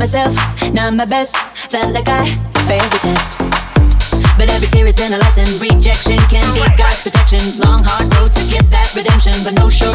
myself, not my best. Felt like I failed the test. But every tear has been a lesson. Rejection can be God's protection. Long hard road to get that redemption, but no show.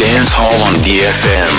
Dance Hall on DFM.